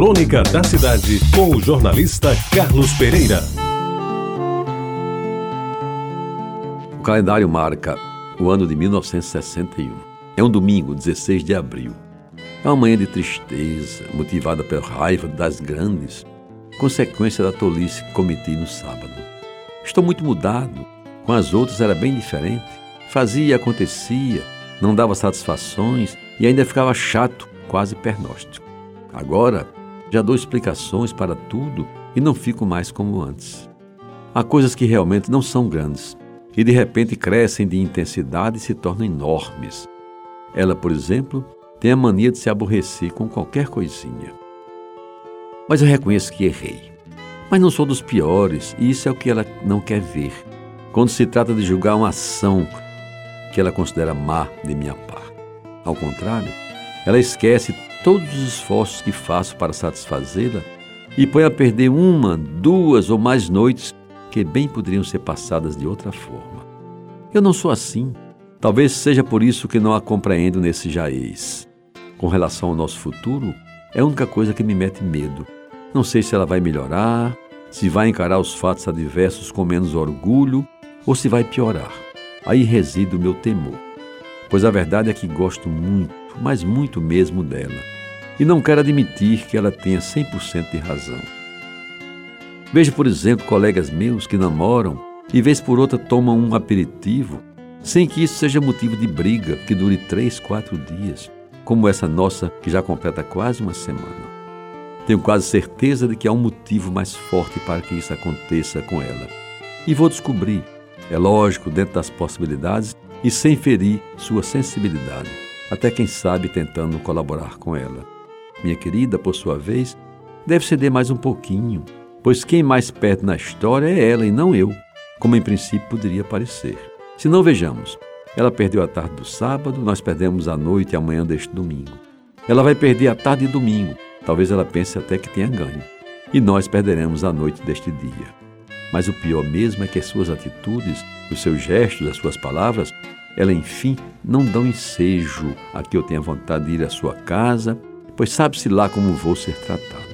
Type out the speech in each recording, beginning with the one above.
Crônica da Cidade, com o jornalista Carlos Pereira. O calendário marca o ano de 1961. É um domingo, 16 de abril. É uma manhã de tristeza, motivada pela raiva das grandes, consequência da tolice que cometi no sábado. Estou muito mudado. Com as outras era bem diferente. Fazia e acontecia, não dava satisfações e ainda ficava chato, quase pernóstico. Agora, já dou explicações para tudo e não fico mais como antes. Há coisas que realmente não são grandes e de repente crescem de intensidade e se tornam enormes. Ela, por exemplo, tem a mania de se aborrecer com qualquer coisinha. Mas eu reconheço que errei. Mas não sou dos piores e isso é o que ela não quer ver. Quando se trata de julgar uma ação que ela considera má de minha parte. Ao contrário, ela esquece todos os esforços que faço para satisfazê-la e põe a perder uma, duas ou mais noites que bem poderiam ser passadas de outra forma. Eu não sou assim. Talvez seja por isso que não a compreendo nesse jaez. Com relação ao nosso futuro, é a única coisa que me mete medo. Não sei se ela vai melhorar, se vai encarar os fatos adversos com menos orgulho ou se vai piorar. Aí reside o meu temor. Pois a verdade é que gosto muito, mas muito mesmo dela. E não quero admitir que ela tenha 100% de razão. Vejo, por exemplo, colegas meus que namoram e vez por outra tomam um aperitivo, sem que isso seja motivo de briga que dure três, quatro dias, como essa nossa que já completa quase uma semana. Tenho quase certeza de que há um motivo mais forte para que isso aconteça com ela. E vou descobrir, é lógico, dentro das possibilidades e sem ferir sua sensibilidade, até quem sabe tentando colaborar com ela. Minha querida, por sua vez, deve ceder mais um pouquinho, pois quem mais perde na história é ela e não eu, como em princípio poderia parecer. Se não vejamos, ela perdeu a tarde do sábado, nós perdemos a noite e a manhã deste domingo. Ela vai perder a tarde e domingo, talvez ela pense até que tenha ganho, e nós perderemos a noite deste dia. Mas o pior mesmo é que as suas atitudes, os seus gestos, as suas palavras, ela enfim não dão ensejo a que eu tenha vontade de ir à sua casa, pois sabe-se lá como vou ser tratado.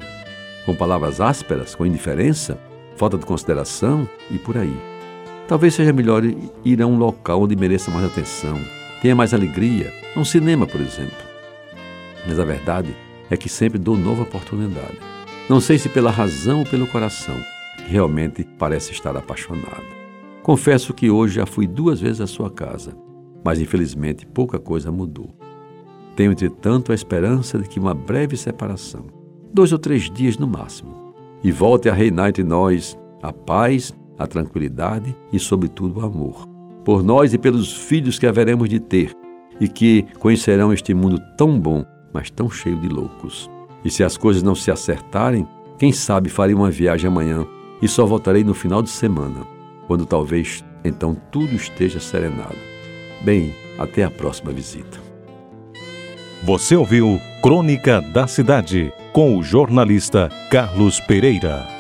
Com palavras ásperas, com indiferença, falta de consideração e por aí. Talvez seja melhor ir a um local onde mereça mais atenção, tenha mais alegria, um cinema, por exemplo. Mas a verdade é que sempre dou nova oportunidade. Não sei se pela razão ou pelo coração, que realmente parece estar apaixonado. Confesso que hoje já fui duas vezes à sua casa, mas infelizmente pouca coisa mudou. Tenho, entretanto, a esperança de que uma breve separação, dois ou três dias no máximo, e volte a reinar entre nós a paz, a tranquilidade e, sobretudo, o amor. Por nós e pelos filhos que haveremos de ter e que conhecerão este mundo tão bom, mas tão cheio de loucos. E se as coisas não se acertarem, quem sabe farei uma viagem amanhã e só voltarei no final de semana, quando talvez então tudo esteja serenado. Bem, até a próxima visita. Você ouviu Crônica da Cidade com o jornalista Carlos Pereira.